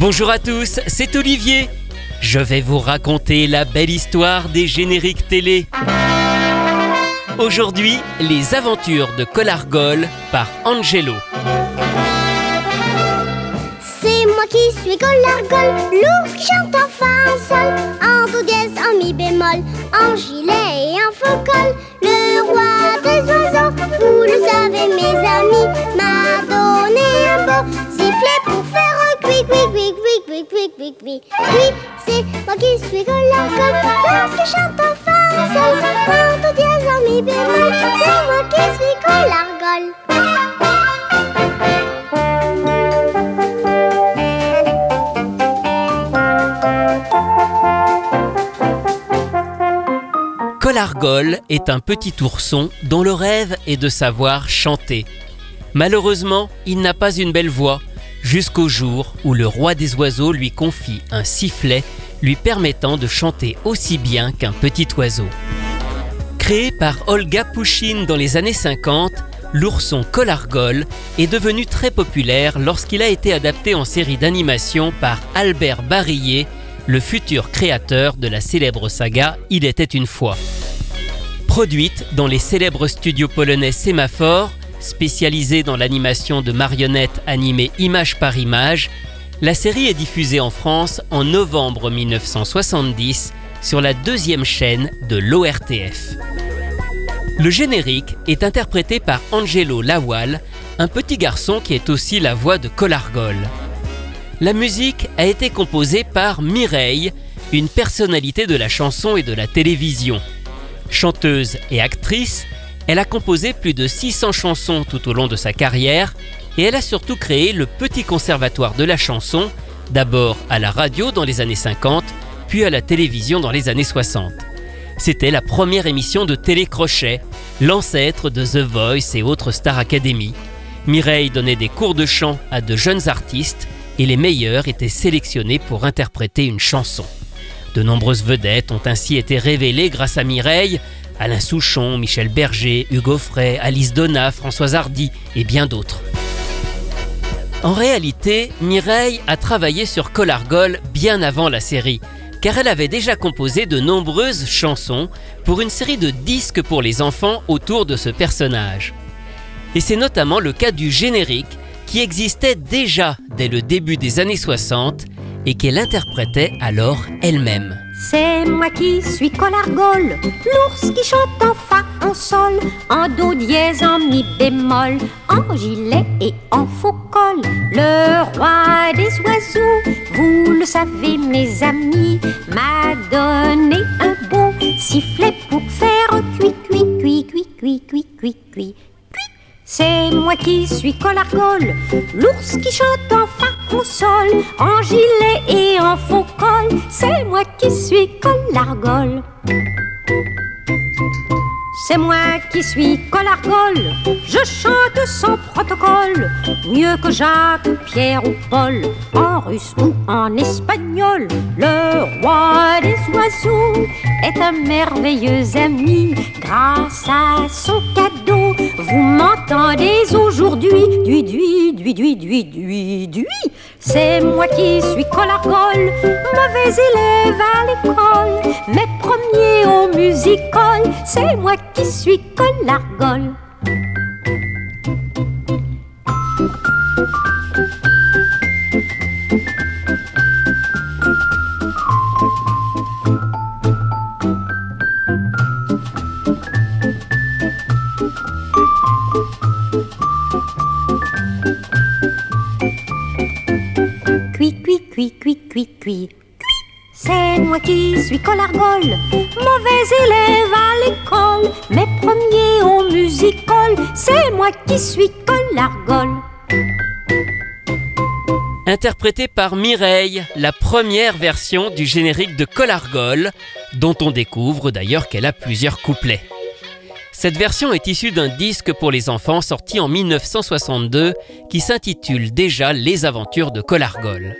Bonjour à tous, c'est Olivier. Je vais vous raconter la belle histoire des génériques télé. Aujourd'hui, les aventures de Colargol par Angelo. C'est moi qui suis Colargol, qui chante en fa en sol, en do dièse, en mi bémol, en gilet et en faux col. Le roi des oiseaux, vous le savez Oui, c'est moi qui suis Colargol, l'ours qui chante en fa en sol, en do dièse, en mi c'est moi qui suis Colargol. Colargol est un petit ourson dont le rêve est de savoir chanter. Malheureusement, il n'a pas une belle voix, jusqu'au jour où le roi des oiseaux lui confie un sifflet lui permettant de chanter aussi bien qu'un petit oiseau. Créé par Olga Pouchine dans les années 50, l'ourson Colargol est devenu très populaire lorsqu'il a été adapté en série d'animation par Albert Barillet, le futur créateur de la célèbre saga Il était une fois. Produite dans les célèbres studios polonais Sémaphore, spécialisés dans l'animation de marionnettes animées image par image, la série est diffusée en France en novembre 1970 sur la deuxième chaîne de l'ORTF. Le générique est interprété par Angelo Lawal, un petit garçon qui est aussi la voix de Colargol. La musique a été composée par Mireille, une personnalité de la chanson et de la télévision. Chanteuse et actrice, elle a composé plus de 600 chansons tout au long de sa carrière et elle a surtout créé le Petit Conservatoire de la chanson, d'abord à la radio dans les années 50, puis à la télévision dans les années 60. C'était la première émission de télécrochet, l'ancêtre de The Voice et autres Star Academy. Mireille donnait des cours de chant à de jeunes artistes et les meilleurs étaient sélectionnés pour interpréter une chanson. De nombreuses vedettes ont ainsi été révélées grâce à Mireille, Alain Souchon, Michel Berger, Hugo Frey, Alice Donna, Françoise Hardy et bien d'autres. En réalité, Mireille a travaillé sur Colargol bien avant la série, car elle avait déjà composé de nombreuses chansons pour une série de disques pour les enfants autour de ce personnage. Et c'est notamment le cas du générique qui existait déjà dès le début des années 60 et qu'elle interprétait alors elle-même. C'est moi qui suis collargole, l'ours qui chante en fa, en sol, en do dièse, en mi bémol, en gilet et en faux col. Le roi des oiseaux, vous le savez mes amis, m'a donné un bon sifflet pour faire cuit, cuit, cuit, cuit, cuit, cuit, cuit, cuit. C'est moi qui suis collargole, l'ours qui chante en gilet et en faux col. C'est moi qui suis Colargol. C'est moi qui suis Colargol, je chante sans protocole, mieux que Jacques, Pierre ou Paul, en russe ou en espagnol. Le roi des oiseaux est un merveilleux ami, grâce à son cadeau, vous m'entendez aujourd'hui, dui dui dui dui dui dui dui. C'est moi qui suis Colargol, mauvais élève à l'école, mais premier au musical, c'est moi qui suis Colargol. Mauvais élève à l'école, mais premier au musical, c'est moi qui suis Colargol. Interprétée par Mireille, la première version du générique de Colargol, dont on découvre d'ailleurs qu'elle a plusieurs couplets. Cette version est issue d'un disque pour les enfants sorti en 1962 qui s'intitule déjà Les aventures de Colargol.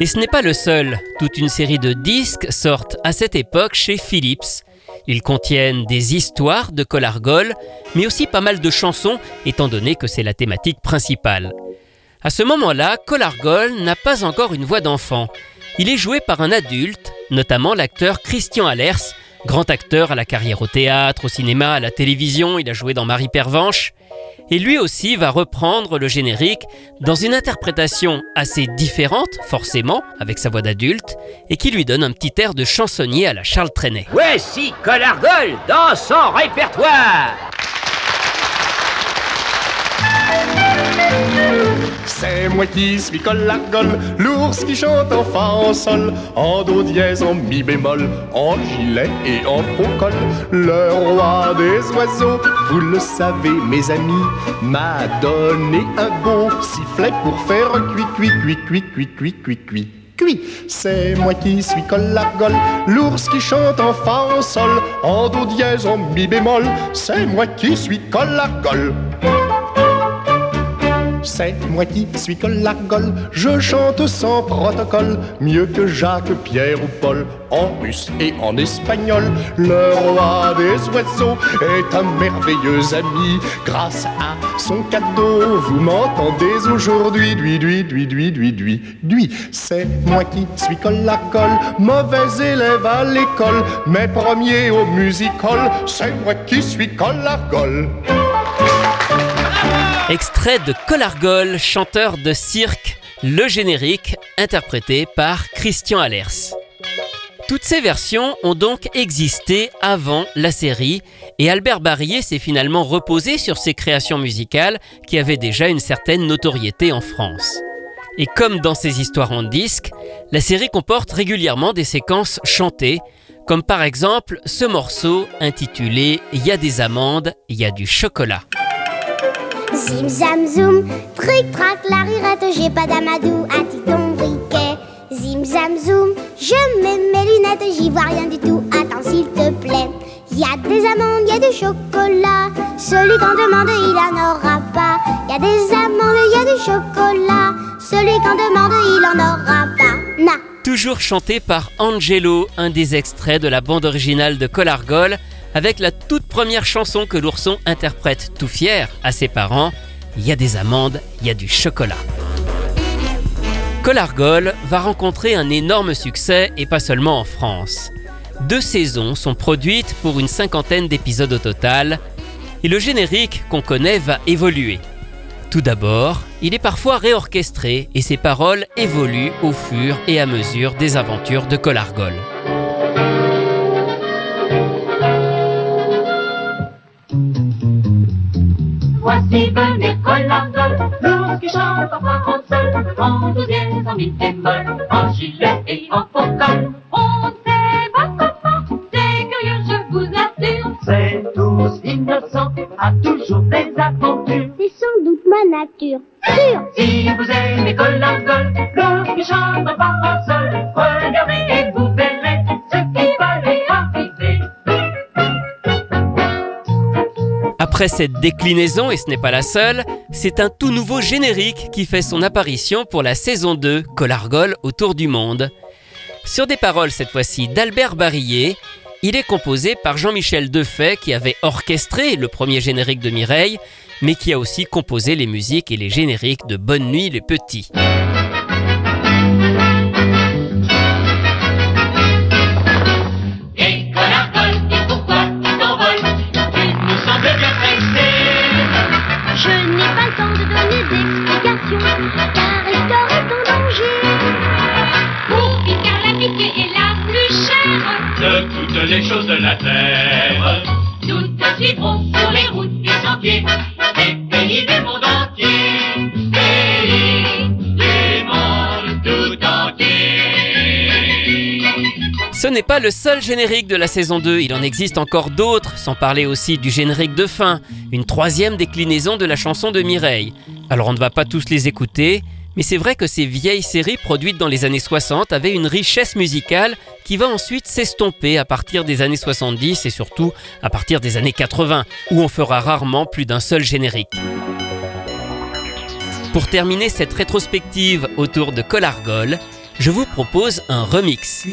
Et ce n'est pas le seul, toute une série de disques sortent à cette époque chez Philips. Ils contiennent des histoires de Colargol, mais aussi pas mal de chansons, étant donné que c'est la thématique principale. À ce moment-là, Colargol n'a pas encore une voix d'enfant. Il est joué par un adulte, notamment l'acteur Christian Allers, grand acteur à la carrière au théâtre, au cinéma, à la télévision, il a joué dans Marie Pervenche. Et lui aussi va reprendre le générique dans une interprétation assez différente, forcément, avec sa voix d'adulte, et qui lui donne un petit air de chansonnier à la Charles Trenet. Voici Colargol dans son répertoire c'est moi qui suis collagole, l'ours qui chante en fa en sol, en do dièse, en mi bémol, en gilet et en faux col. Le roi des oiseaux, vous le savez mes amis, m'a donné un beau sifflet pour faire cuit, cuit, cuit, cuit, cuit, cuit, cuit, cuit. Cuit. C'est moi qui suis collagole, l'ours qui chante en fa en sol, en do dièse, en mi bémol, c'est moi qui suis collagole. C'est moi qui suis Colargol, je chante sans protocole, mieux que Jacques, Pierre ou Paul, en russe et en espagnol. Le roi des oiseaux est un merveilleux ami, grâce à son cadeau, vous m'entendez aujourd'hui, dui, dui, dui, dui, dui, dui, dui. C'est moi qui suis Colargol, mauvais élève à l'école, mais premier au musical, c'est moi qui suis Colargol. Extrait de Colargol, chanteur de cirque, le générique, interprété par Christian Allers. Toutes ces versions ont donc existé avant la série et Albert Barillet s'est finalement reposé sur ces créations musicales qui avaient déjà une certaine notoriété en France. Et comme dans ses histoires en disque, la série comporte régulièrement des séquences chantées, comme par exemple ce morceau intitulé Il y a des amandes, il y a du chocolat. Zim zam zoum, tric trac la rirette, j'ai pas d'amadou, à ton briquet. Zim zam zoum, je mets mes lunettes, j'y vois rien du tout, attends s'il te plaît. Y a des amandes, y a du chocolat, celui qu'on demande il en aura pas. Y a des amandes, y a du chocolat, celui qu'on demande il en aura pas. Toujours chanté par Angelo, un des extraits de la bande originale de Colargol, avec la toute première chanson que l'ourson interprète tout fier à ses parents, Il y a des amandes, il y a du chocolat. Colargol va rencontrer un énorme succès et pas seulement en France. Deux saisons sont produites pour une cinquantaine d'épisodes au total, et le générique qu'on connaît va évoluer. Tout d'abord, il est parfois réorchestré et ses paroles évoluent au fur et à mesure des aventures de Colargol. Voici venir Colargol, l'ours qui chante en français, en do dièse, en mi bémol, en gilet et en faux col. On ne sait pas comment, c'est curieux, je vous assure. C'est tous innocent, a toujours des aventures. C'est sans doute ma nature. Sûr. Si vous aimez Colargol, l'ours qui chante en français, Après cette déclinaison, et ce n'est pas la seule, c'est un tout nouveau générique qui fait son apparition pour la saison 2, Colargol autour du monde. Sur des paroles cette fois-ci d'Albert Barillet, il est composé par Jean-Michel Defay qui avait orchestré le premier générique de Mireille, mais qui a aussi composé les musiques et les génériques de Bonne Nuit les Petits. De toutes les choses de la terre. Nous te suivrons sur les routes et sentiers des pays du monde entier. Pays du monde tout entier. Ce n'est pas le seul générique de la saison 2, il en existe encore d'autres, sans parler aussi du générique de fin, une troisième déclinaison de la chanson de Mireille. Alors on ne va pas tous les écouter, mais c'est vrai que ces vieilles séries produites dans les années 60 avaient une richesse musicale qui va ensuite s'estomper à partir des années 70 et surtout à partir des années 80, où on fera rarement plus d'un seul générique. Pour terminer cette rétrospective autour de Colargol, je vous propose un remix.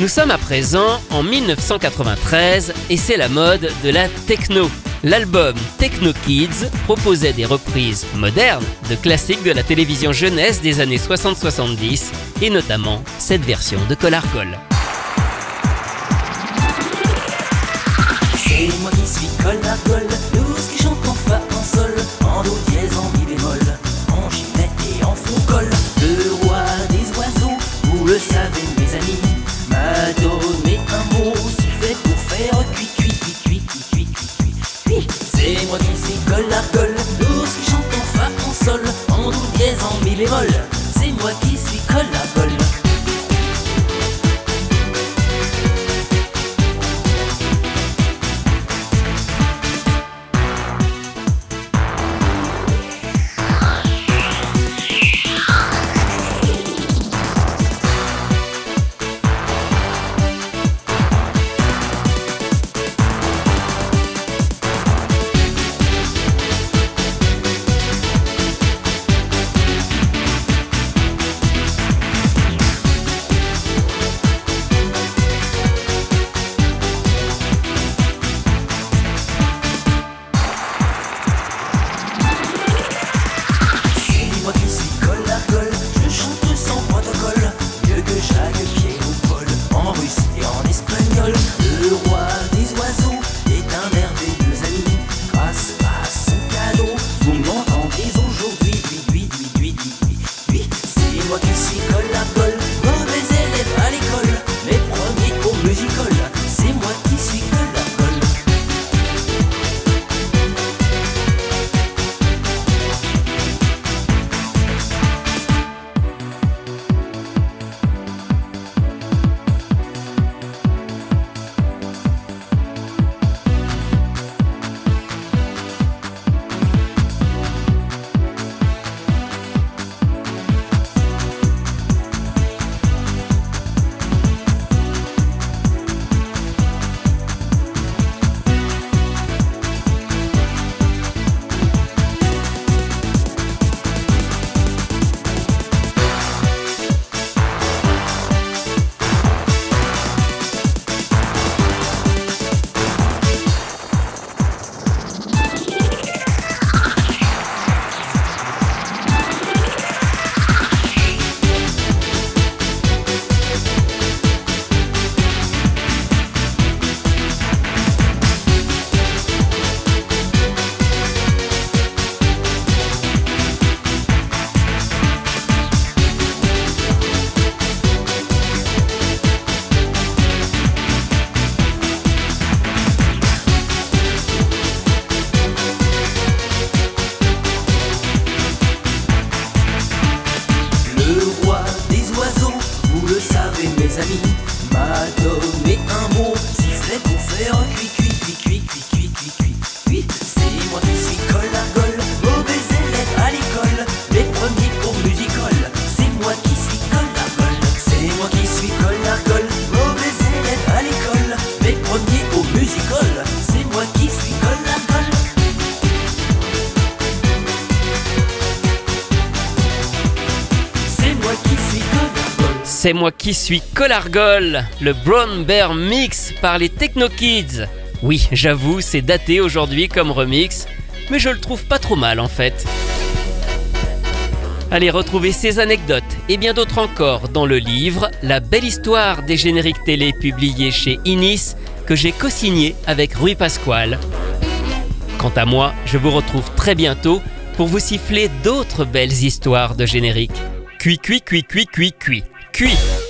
Nous sommes à présent en 1993 et c'est la mode de la techno. L'album Techno Kids proposait des reprises modernes de classiques de la télévision jeunesse des années 60-70 et notamment cette version de Colarcol, l'ours C'est moi qui suis Colargol, le Brown Bear Mix par les Techno Kids. Oui, j'avoue, c'est daté aujourd'hui comme remix, mais je le trouve pas trop mal en fait. Allez retrouver ces anecdotes et bien d'autres encore dans le livre La belle histoire des génériques télé publié chez Inis que j'ai co-signé avec Rui Pasquale. Quant à moi, je vous retrouve très bientôt pour vous siffler d'autres belles histoires de génériques. Cui cui cui cui cui cui cuit.